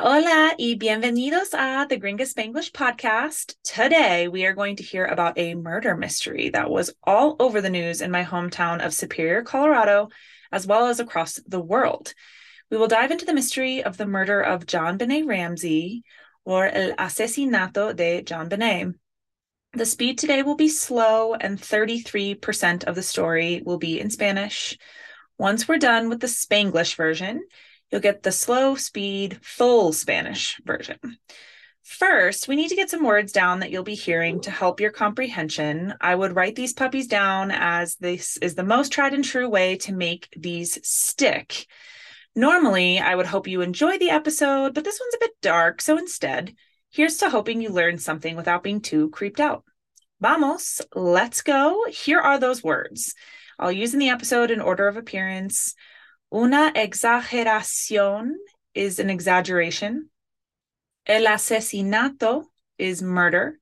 Hola, y bienvenidos a the Gringa Spanglish podcast. Today, we are going to hear about a murder mystery that was all over the news in my hometown of Superior, Colorado, as well as across the world. We will dive into the mystery of the murder of JonBenét Ramsey, or El Asesinato de JonBenét. The speed today will be slow, and 33% of the story will be in Spanish. Once we're done with the Spanglish version, you'll get the slow speed, full Spanish version. First, we need to get some words down that you'll be hearing to help your comprehension. I would write these puppies down as this is the most tried and true way to make these stick. Normally, I would hope you enjoy the episode, but this one's a bit dark, so instead, here's to hoping you learn something without being too creeped out. Vamos, let's go. Here are those words. I'll use in the episode in order of appearance. Una exageración is an exaggeration. El asesinato is murder.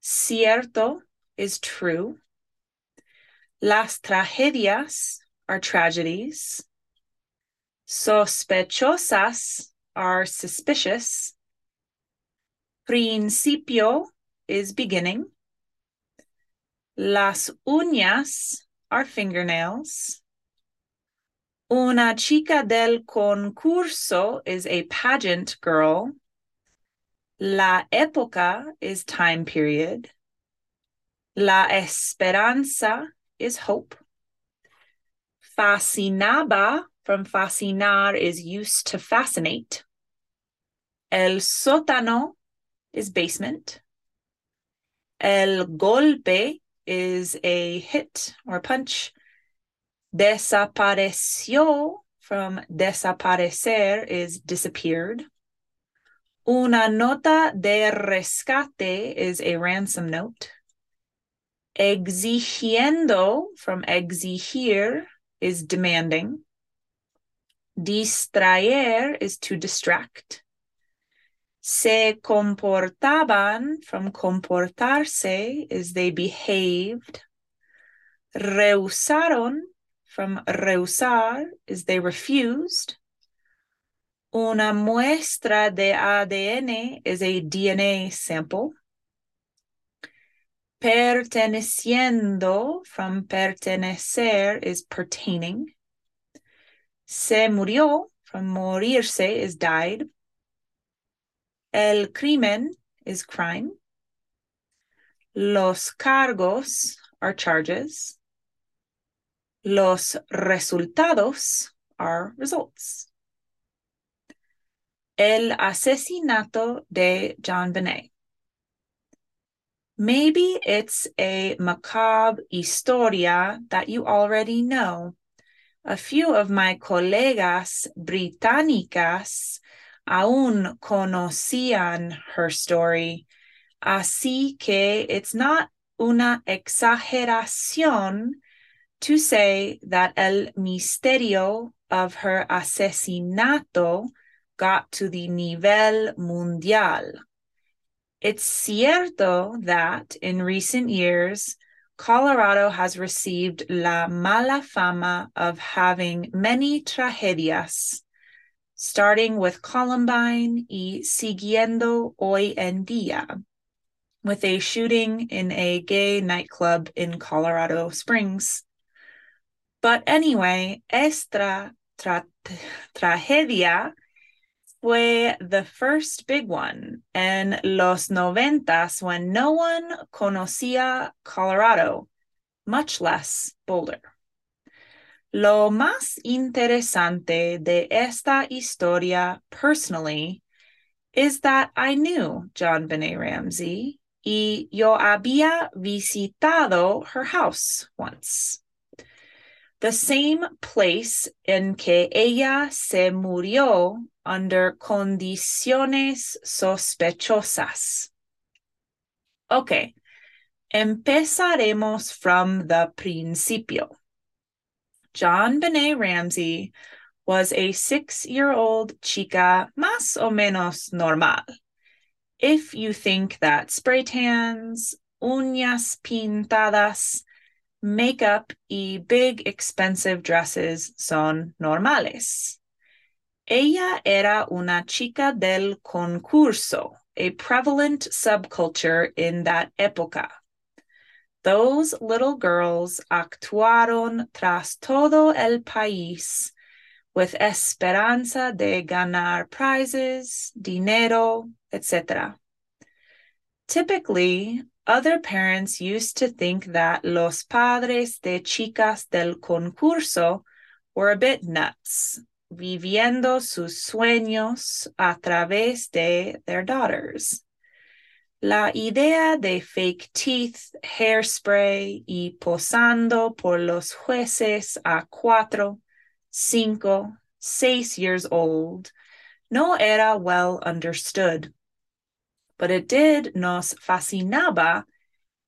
Cierto is true. Las tragedias are tragedies. Sospechosas are suspicious. Principio is beginning. Las uñas are fingernails. Una chica del concurso is a pageant girl. La época is time period. La esperanza is hope. Fascinaba from fascinar is used to fascinate. El sótano is basement. El golpe is a hit or punch. Desapareció from desaparecer is disappeared. Una nota de rescate is a ransom note. Exigiendo from exigir is demanding. Distraer is to distract. Se comportaban from comportarse is they behaved. Rehusaron from rehusar is they refused. Una muestra de ADN is a DNA sample. Perteneciendo from pertenecer is pertaining. Se murió from morirse is died. El crimen is crime. Los cargos are charges. Los resultados are results. El asesinato de John JonBenét. Maybe it's a macabre historia that you already know. A few of my colegas británicas aún conocían her story, así que it's not una exageración to say that el misterio of her asesinato got to the nivel mundial. It's cierto that in recent years, Colorado has received la mala fama of having many tragedias, starting with Columbine y siguiendo hoy en día, with a shooting in a gay nightclub in Colorado Springs. But anyway, esta tra- tragedia fue the first big one in los noventas when no one conocía Colorado, much less Boulder. Lo más interesante de esta historia personally is that I knew JonBenét Ramsey y yo había visitado her house once the same place en que ella se murió under condiciones sospechosas. Ok, empezaremos from the principio. JonBenét Ramsey was a six year old chica más o menos normal. If you think that spray tans, uñas pintadas, makeup y big expensive dresses son normales. Ella era una chica del concurso, a prevalent subculture in that época. Those little girls actuaron tras todo el país with esperanza de ganar prizes, dinero, etc. Typically, other parents used to think that los padres de chicas del concurso were a bit nuts, viviendo sus sueños a través de their daughters. La idea de fake teeth, hairspray y posando por los jueces a cuatro, cinco, seis years old no era well understood. But it did nos fascinaba,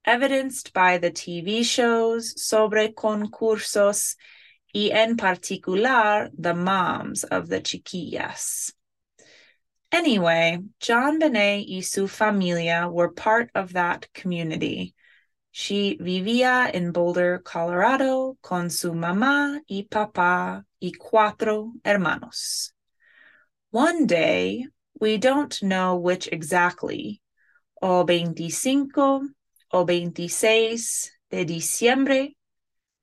evidenced by the TV shows sobre concursos y en particular the moms of the chiquillas. Anyway, JonBenét y su familia were part of that community. She vivía in Boulder, Colorado, con su mamá y papá y cuatro hermanos. One day, we don't know which exactly, o 25 o 26 de diciembre,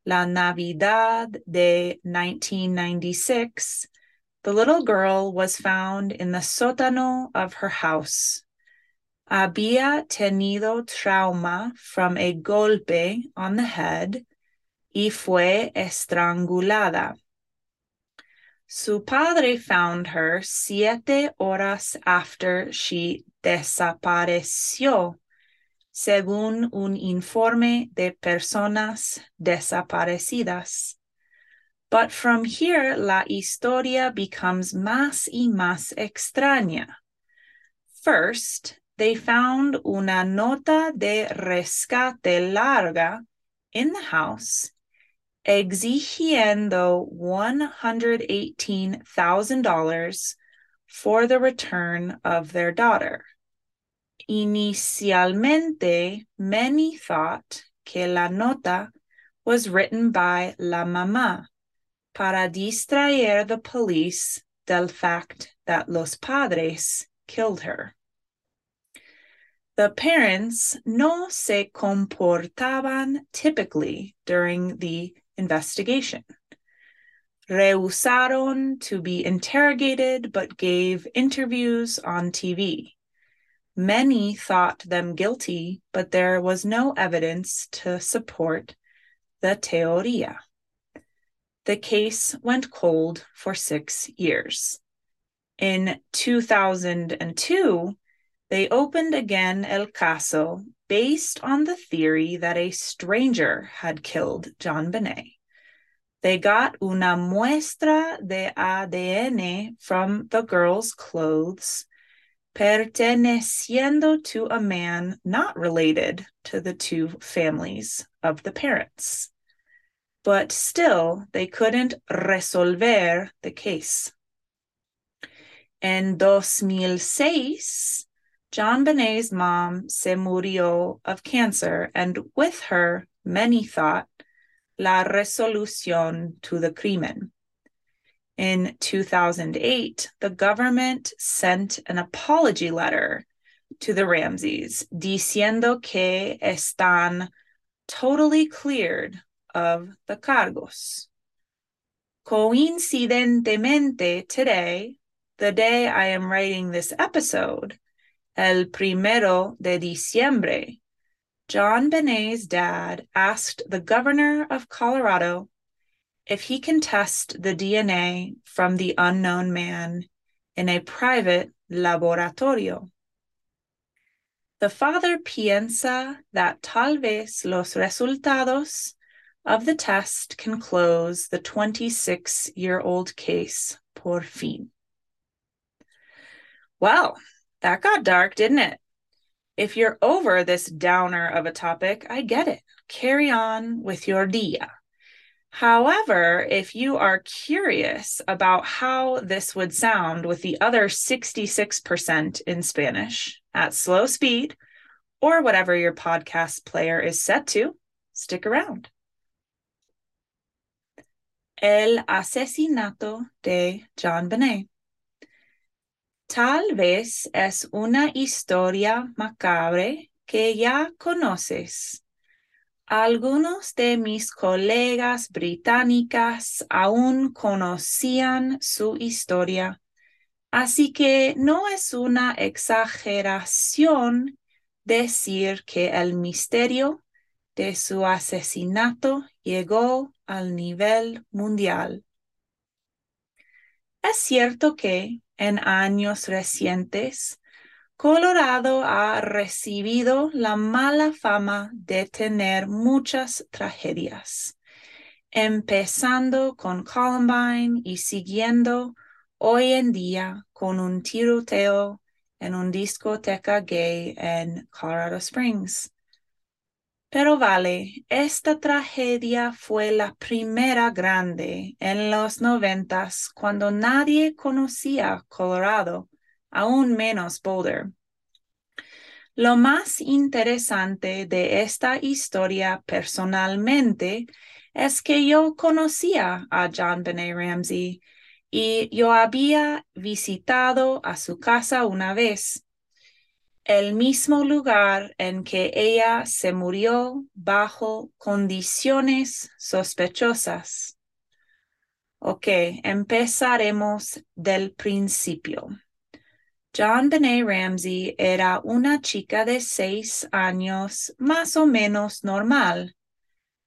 la Navidad de 1996, the little girl was found in the sótano of her house. Había tenido trauma from a golpe on the head y fue estrangulada. Su padre found her siete horas after she desapareció, según un informe de personas desaparecidas. But from here, la historia becomes más y más extraña. First, they found una nota de rescate larga in the house exigiendo $118,000 for the return of their daughter. Inicialmente, many thought que la nota was written by la mamá para distraer the police del fact that los padres killed her. The parents no se comportaban typically during the investigation. Rehusaron to be interrogated but gave interviews on TV. Many thought them guilty, but there was no evidence to support the teoria. The case went cold for six years. In 2002, they opened again El Caso based on the theory that a stranger had killed JonBenét. They got una muestra de ADN from the girl's clothes, perteneciendo to a man not related to the two families of the parents. But still, they couldn't resolver the case. En 2006, JonBenét's mom se murió of cancer, and with her, many thought, la resolución to the crimen. In 2008, the government sent an apology letter to the Ramseys diciendo que están totally cleared of the cargos. Coincidentemente, today, the day I am writing this episode, el primero de diciembre, JonBenét's dad asked the governor of Colorado if he can test the DNA from the unknown man in a private laboratorio. The father piensa that tal vez los resultados of the test can close the 26 year old case por fin. Well, that got dark, didn't it? If you're over this downer of a topic, I get it. Carry on with your dia. However, if you are curious about how this would sound with the other 66% in Spanish at slow speed or whatever your podcast player is set to, stick around. El asesinato de JonBenét. Tal vez es una historia macabre que ya conoces. Algunos de mis colegas británicas aún conocían su historia, así que no es una exageración decir que el misterio de su asesinato llegó al nivel mundial. Es cierto que en años recientes Colorado ha recibido la mala fama de tener muchas tragedias, empezando con Columbine y siguiendo hoy en día con un tiroteo en una discoteca gay en Colorado Springs. Pero vale, esta tragedia fue la primera grande en los noventas cuando nadie conocía Colorado, aún menos Boulder. Lo más interesante de esta historia personalmente es que yo conocía a John Benet Ramsey y yo había visitado a su casa una vez el mismo lugar en que ella se murió bajo condiciones sospechosas. Ok, empezaremos del principio. John Benet Ramsey era una chica de seis años más o menos normal.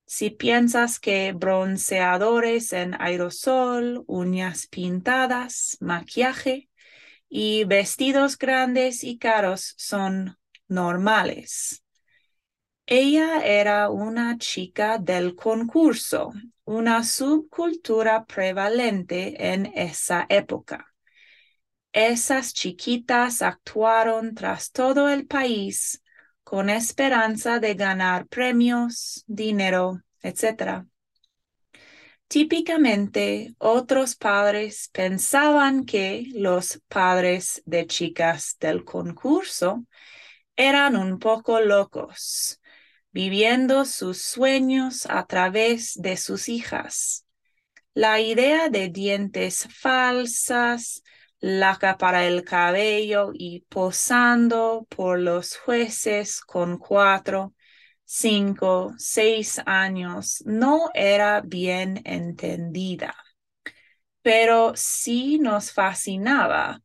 Si piensas que bronceadores en aerosol, uñas pintadas, maquillaje, y vestidos grandes y caros son normales. Ella era una chica del concurso, una subcultura prevalente en esa época. Esas chiquitas actuaron tras todo el país con esperanza de ganar premios, dinero, etc. Típicamente, otros padres pensaban que los padres de chicas del concurso eran un poco locos, viviendo sus sueños a través de sus hijas. La idea de dientes falsas, laca para el cabello y posando por los jueces con cuatro cinco, seis años no era bien entendida, pero sí nos fascinaba,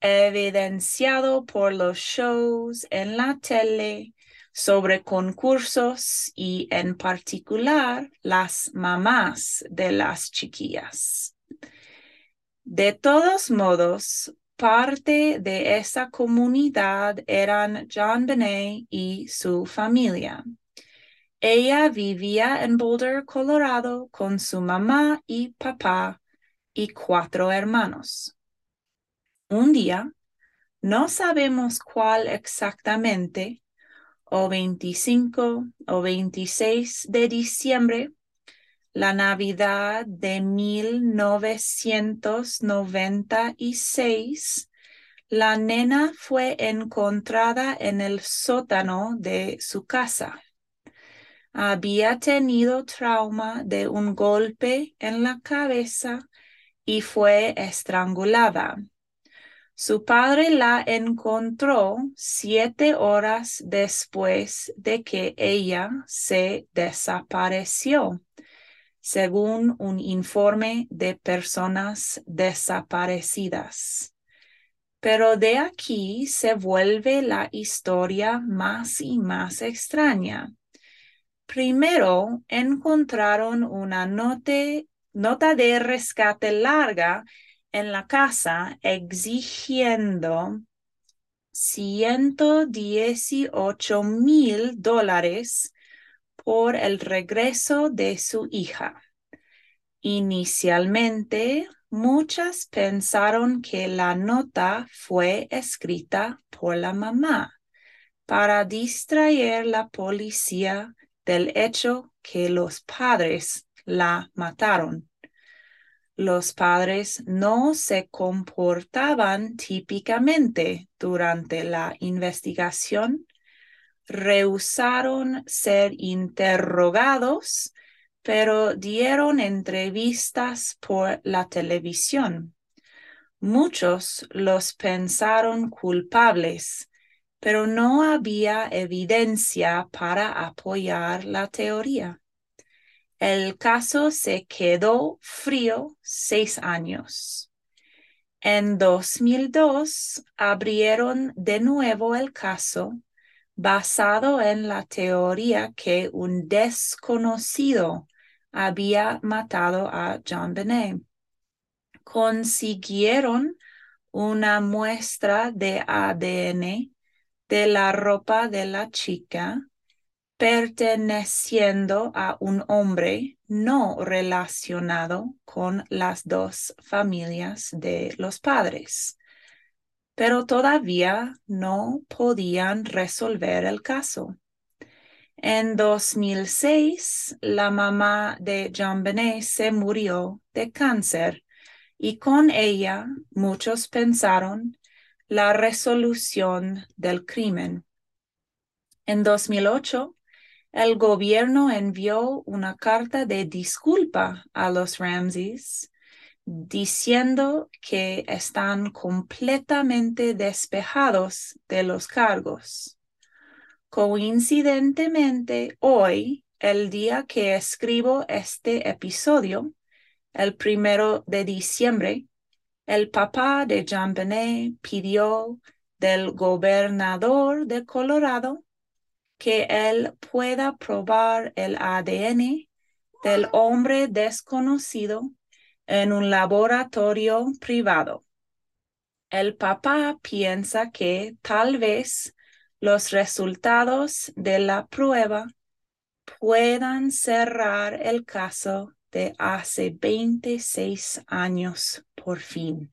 evidenciado por los shows en la tele sobre concursos y en particular las mamás de las chiquillas. De todos modos, parte de esa comunidad eran John Benet y su familia. Ella vivía en Boulder, Colorado, con su mamá y papá y cuatro hermanos. Un día, no sabemos cuál exactamente, o 25 o 26 de diciembre, la Navidad de 1996, la nena fue encontrada en el sótano de su casa. Había tenido trauma de un golpe en la cabeza y fue estrangulada. Su padre la encontró siete horas después de que ella se desapareció según un informe de personas desaparecidas. Pero de aquí se vuelve la historia más y más extraña. Primero encontraron una nota de rescate larga en la casa exigiendo 118 mil dólares por el regreso de su hija. Inicialmente, muchas pensaron que la nota fue escrita por la mamá para distraer la policía del hecho que los padres la mataron. Los padres no se comportaban típicamente durante la investigación rehusaron ser interrogados, pero dieron entrevistas por la televisión. Muchos los pensaron culpables, pero no había evidencia para apoyar la teoría. El caso se quedó frío seis años. En 2002 abrieron de nuevo el caso basado en la teoría que un desconocido había matado a John Benet. Consiguieron una muestra de ADN de la ropa de la chica perteneciendo a un hombre no relacionado con las dos familias de los padres, pero todavía no podían resolver el caso. En 2006, la mamá de John Benet se murió de cáncer y con ella muchos pensaron la resolución del crimen. En 2008, el gobierno envió una carta de disculpa a los Ramses diciendo que están completamente despejados de los cargos. Coincidentemente, hoy, el día que escribo este episodio, el primero de diciembre, el papá de Jean Benet pidió del gobernador de Colorado que él pueda probar el ADN del hombre desconocido en un laboratorio privado. El papá piensa que tal vez los resultados de la prueba puedan cerrar el caso de hace 26 años por fin.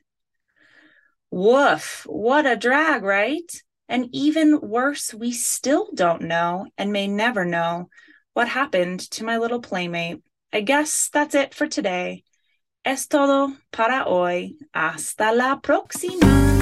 Woof, what a drag, right? And even worse, we still don't know and may never know what happened to my little playmate. I guess that's it for today. Es todo para hoy. Hasta la próxima.